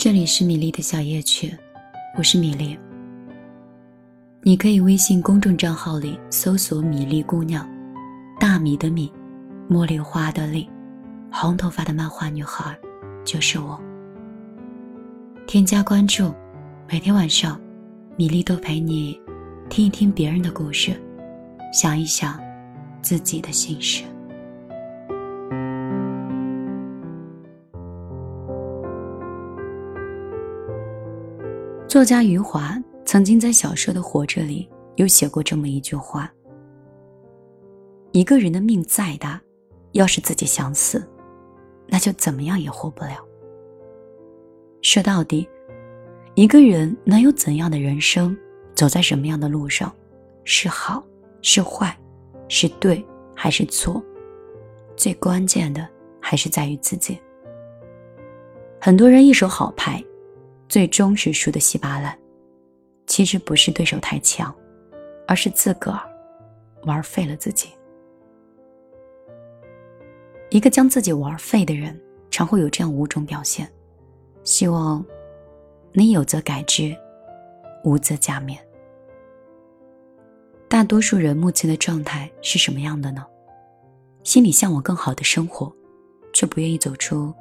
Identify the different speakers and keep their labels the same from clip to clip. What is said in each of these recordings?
Speaker 1: 这里是米粒的小夜曲，我是米粒。你可以微信公众账号里搜索“米粒姑娘”，大米的米，茉莉花的莉，红头发的漫画女孩，就是我。添加关注，每天晚上，米粒都陪你听一听别人的故事，想一想自己的心事。作家余华曾经在小说的《活着》里有写过这么一句话：“一个人的命再大，要是自己想死，那就怎么样也活不了。”说到底，一个人能有怎样的人生，走在什么样的路上，是好是坏，是对还是错，最关键的还是在于自己。很多人一手好牌。最终是输得稀巴烂，其实不是对手太强，而是自个儿玩废了自己。一个将自己玩废的人，常会有这样五种表现。希望你有则改之，无则加勉。大多数人目前的状态是什么样的呢？心里向往更好的生活，却不愿意走出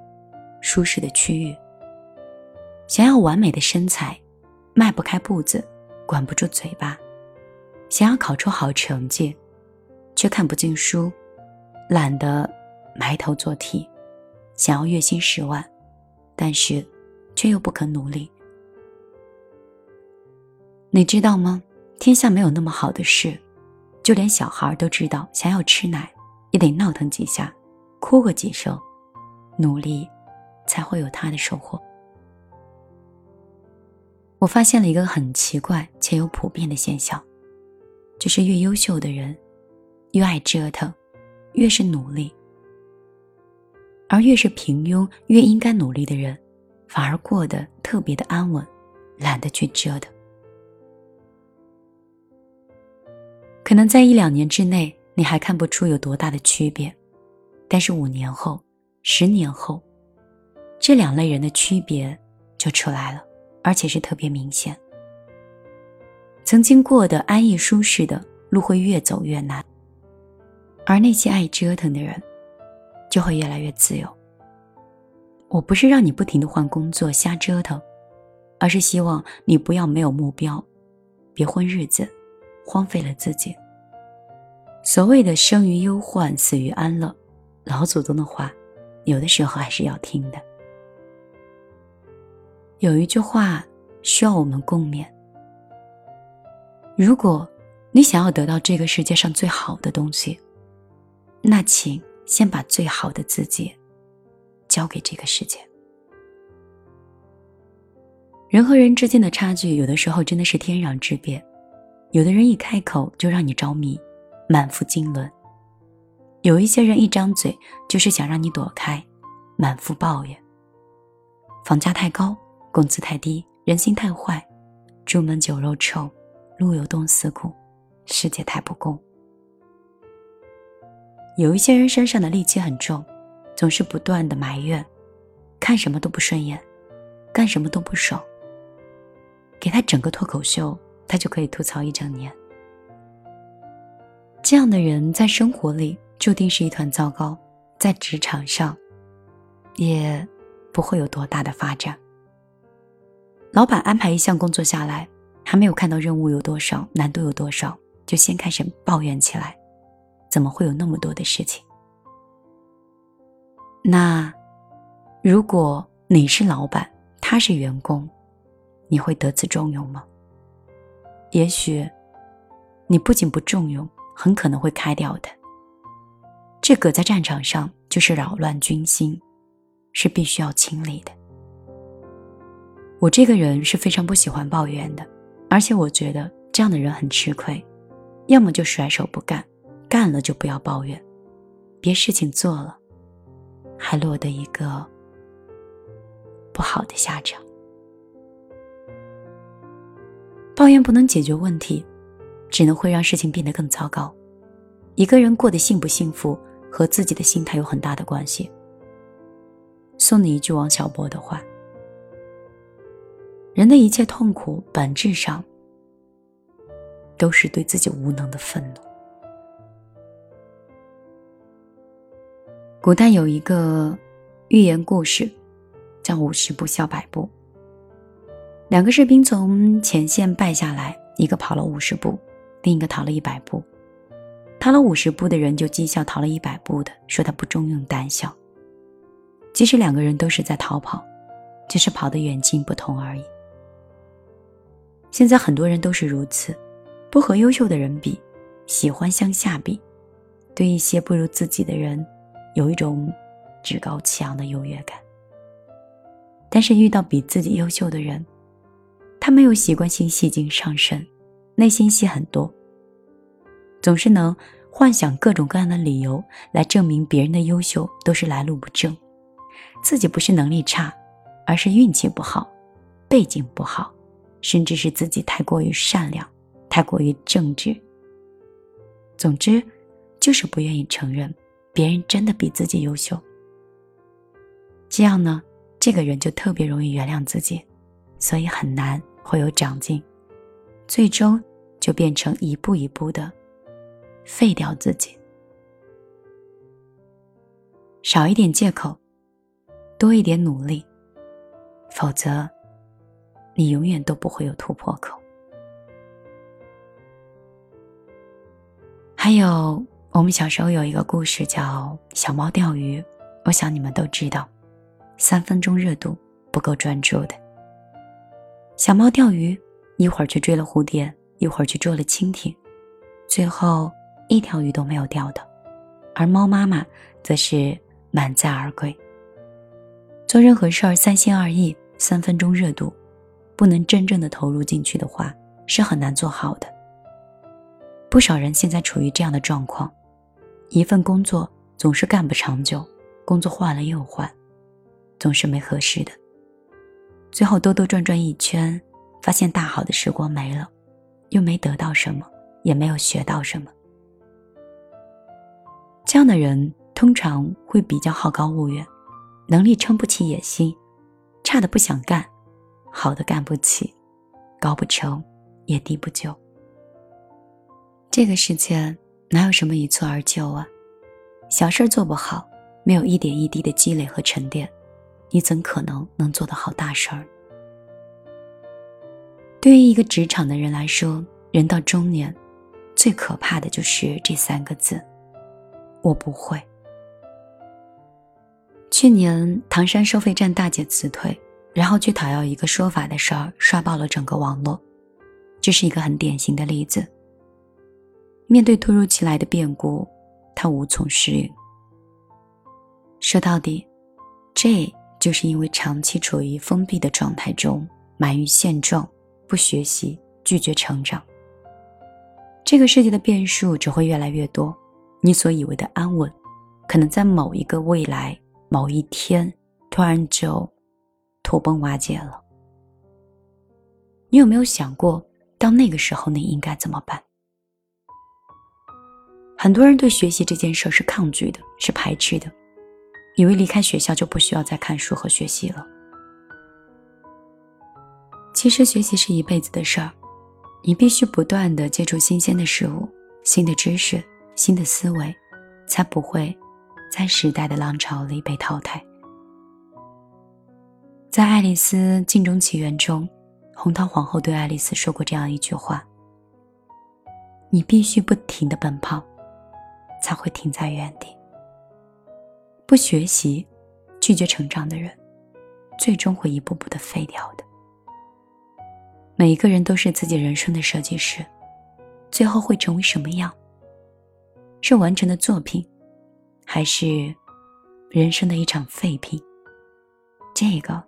Speaker 1: 舒适的区域。想要完美的身材，迈不开步子，管不住嘴巴；想要考出好成绩，却看不进书，懒得埋头做题；想要月薪十万，但是却又不肯努力。你知道吗？天下没有那么好的事，就连小孩都知道，想要吃奶，也得闹腾几下，哭个几声，努力，才会有他的收获。我发现了一个很奇怪且又普遍的现象，就是越优秀的人，越爱折腾，越是努力；而越是平庸、越应该努力的人，反而过得特别的安稳，懒得去折腾。可能在一两年之内，你还看不出有多大的区别，但是五年后、十年后，这两类人的区别就出来了。而且是特别明显。曾经过得安逸舒适的路会越走越难，而那些爱折腾的人，就会越来越自由。我不是让你不停的换工作瞎折腾，而是希望你不要没有目标，别混日子，荒废了自己。所谓的生于忧患，死于安乐，老祖宗的话，有的时候还是要听的。有一句话需要我们共勉：如果你想要得到这个世界上最好的东西，那请先把最好的自己交给这个世界。人和人之间的差距，有的时候真的是天壤之别。有的人一开口就让你着迷，满腹经纶；有一些人一张嘴就是想让你躲开，满腹抱怨。房价太高。工资太低，人心太坏，朱门酒肉臭，路有冻死骨，世界太不公。有一些人身上的戾气很重，总是不断的埋怨，看什么都不顺眼，干什么都不爽。给他整个脱口秀，他就可以吐槽一整年。这样的人在生活里注定是一团糟糕，在职场上，也不会有多大的发展。老板安排一项工作下来，还没有看到任务有多少、难度有多少，就先开始抱怨起来：怎么会有那么多的事情？那如果你是老板，他是员工，你会得此重用吗？也许你不仅不重用，很可能会开掉的。这个在战场上就是扰乱军心，是必须要清理的。我这个人是非常不喜欢抱怨的，而且我觉得这样的人很吃亏，要么就甩手不干，干了就不要抱怨，别事情做了，还落得一个不好的下场。抱怨不能解决问题，只能会让事情变得更糟糕。一个人过得幸不幸福和自己的心态有很大的关系。送你一句王小波的话。人的一切痛苦，本质上都是对自己无能的愤怒。古代有一个寓言故事，叫“五十步笑百步”。两个士兵从前线败下来，一个跑了五十步，另一个逃了一百步。逃了五十步的人就讥笑逃了一百步的，说他不中用、胆小。即使两个人都是在逃跑，只是跑的远近不同而已。现在很多人都是如此，不和优秀的人比，喜欢向下比，对一些不如自己的人，有一种趾高气扬的优越感。但是遇到比自己优秀的人，他没有习惯性戏精上身，内心戏很多，总是能幻想各种各样的理由来证明别人的优秀都是来路不正。自己不是能力差，而是运气不好，背景不好，甚至是自己太过于善良，太过于正直。总之，就是不愿意承认别人真的比自己优秀。这样呢，这个人就特别容易原谅自己，所以很难会有长进，最终就变成一步一步的废掉自己，少一点借口。多一点努力，否则，你永远都不会有突破口。还有，我们小时候有一个故事叫《小猫钓鱼》，我想你们都知道，三分钟热度不够专注的。小猫钓鱼，一会儿去追了蝴蝶，一会儿去捉了蜻蜓，最后一条鱼都没有钓到，而猫妈妈则是满载而归。做任何事儿三心二意、三分钟热度，不能真正的投入进去的话，是很难做好的。不少人现在处于这样的状况：一份工作总是干不长久，工作换了又换，总是没合适的。最后兜兜转转一圈，发现大好的时光没了，又没得到什么，也没有学到什么。这样的人通常会比较好高骛远。能力撑不起野心，差的不想干，好的干不起，高不成，也低不就。这个世界哪有什么一蹴而就啊？小事做不好，没有一点一滴的积累和沉淀，你怎可能能做得好大事儿？对于一个职场的人来说，人到中年，最可怕的就是这三个字：我不会。去年唐山收费站大姐辞退，然后去讨要一个说法的事儿，刷爆了整个网络。这是一个很典型的例子。面对突如其来的变故，他无从适应。说到底，这就是因为长期处于封闭的状态中，满于现状，不学习，拒绝成长。这个世界的变数只会越来越多，你所以为的安稳，可能在某一个未来。某一天，突然就土崩瓦解了。你有没有想过，到那个时候你应该怎么办？很多人对学习这件事是抗拒的，是排斥的，以为离开学校就不需要再看书和学习了。其实，学习是一辈子的事儿，你必须不断的接触新鲜的事物、新的知识、新的思维，才不会。在时代的浪潮里被淘汰。在《爱丽丝镜中奇缘》中，红桃皇后对爱丽丝说过这样一句话：“你必须不停的奔跑，才会停在原地。不学习、拒绝成长的人，最终会一步步的废掉的。每一个人都是自己人生的设计师，最后会成为什么样？是完成的作品。”还是人生的一场废品，这个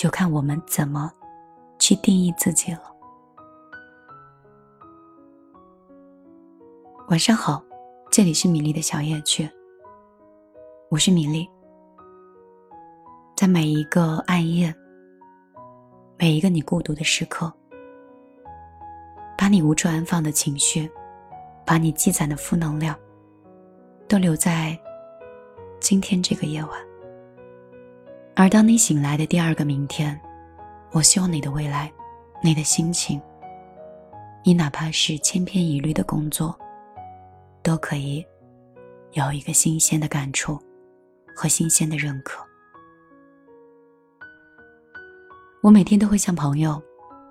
Speaker 1: 就看我们怎么去定义自己了。晚上好，这里是米粒的小夜曲，我是米粒。在每一个暗夜，每一个你孤独的时刻，把你无处安放的情绪，把你积攒的负能量。都留在今天这个夜晚，而当你醒来的第二个明天，我希望你的未来，你的心情，你哪怕是千篇一律的工作，都可以有一个新鲜的感触和新鲜的认可。我每天都会像朋友、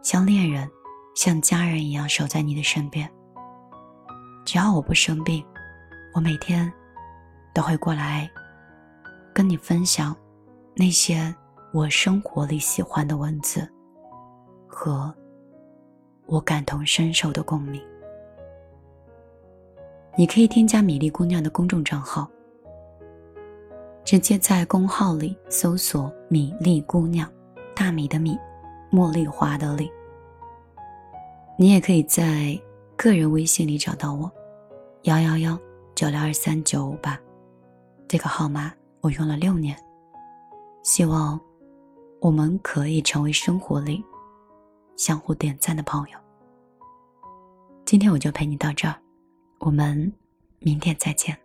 Speaker 1: 像恋人、像家人一样守在你的身边。只要我不生病，我每天都会过来跟你分享那些我生活里喜欢的文字和我感同身受的共鸣。你可以添加米粒姑娘的公众账号，直接在公号里搜索“米粒姑娘”。大米的米，茉莉花的莉。你也可以在个人微信里找到我，幺幺幺九六二三九五八，这个号码我用了六年。希望我们可以成为生活里相互点赞的朋友。今天我就陪你到这儿，我们明天再见。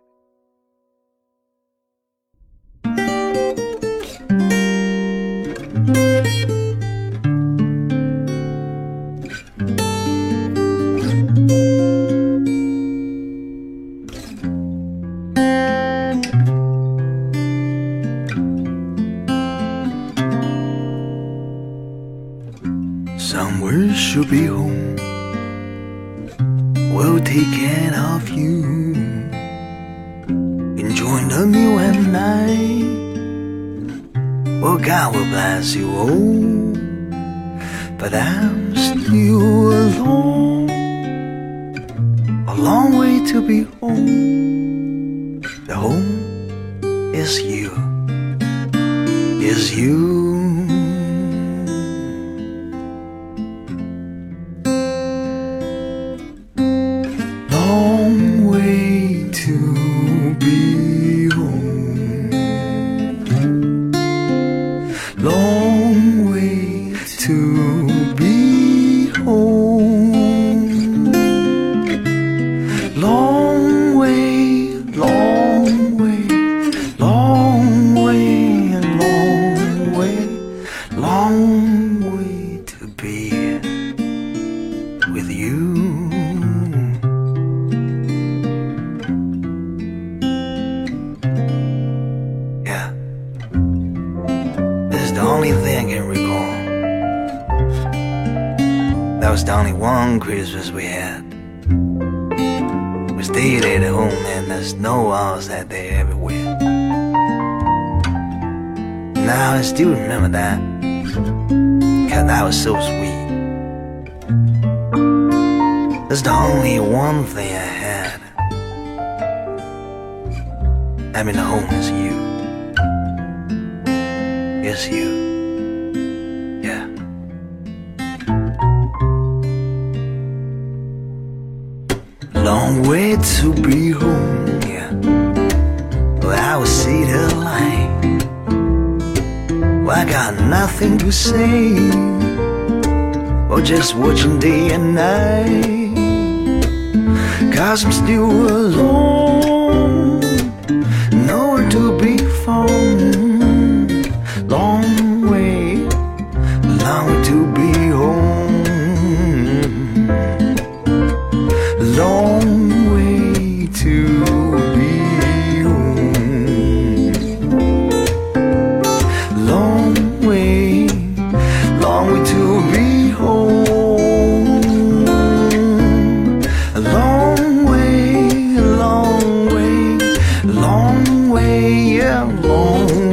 Speaker 2: Should be home. We'll take care of you. Enjoying the meal at night. Well, God will bless you all. But I'm still alone. A long way to be home. The home is you. Is you. The only one Christmas we had. We stayed at home and there's no else out there everywhere. Now I still remember that. Cause that was so sweet. That's the only one thing I had. I mean, the home is you. It's you. Way to be home, yeah. Well, I will see the light. Well, I got nothing to say. Or just watching day and night. Cause I'm still alone. 像梦。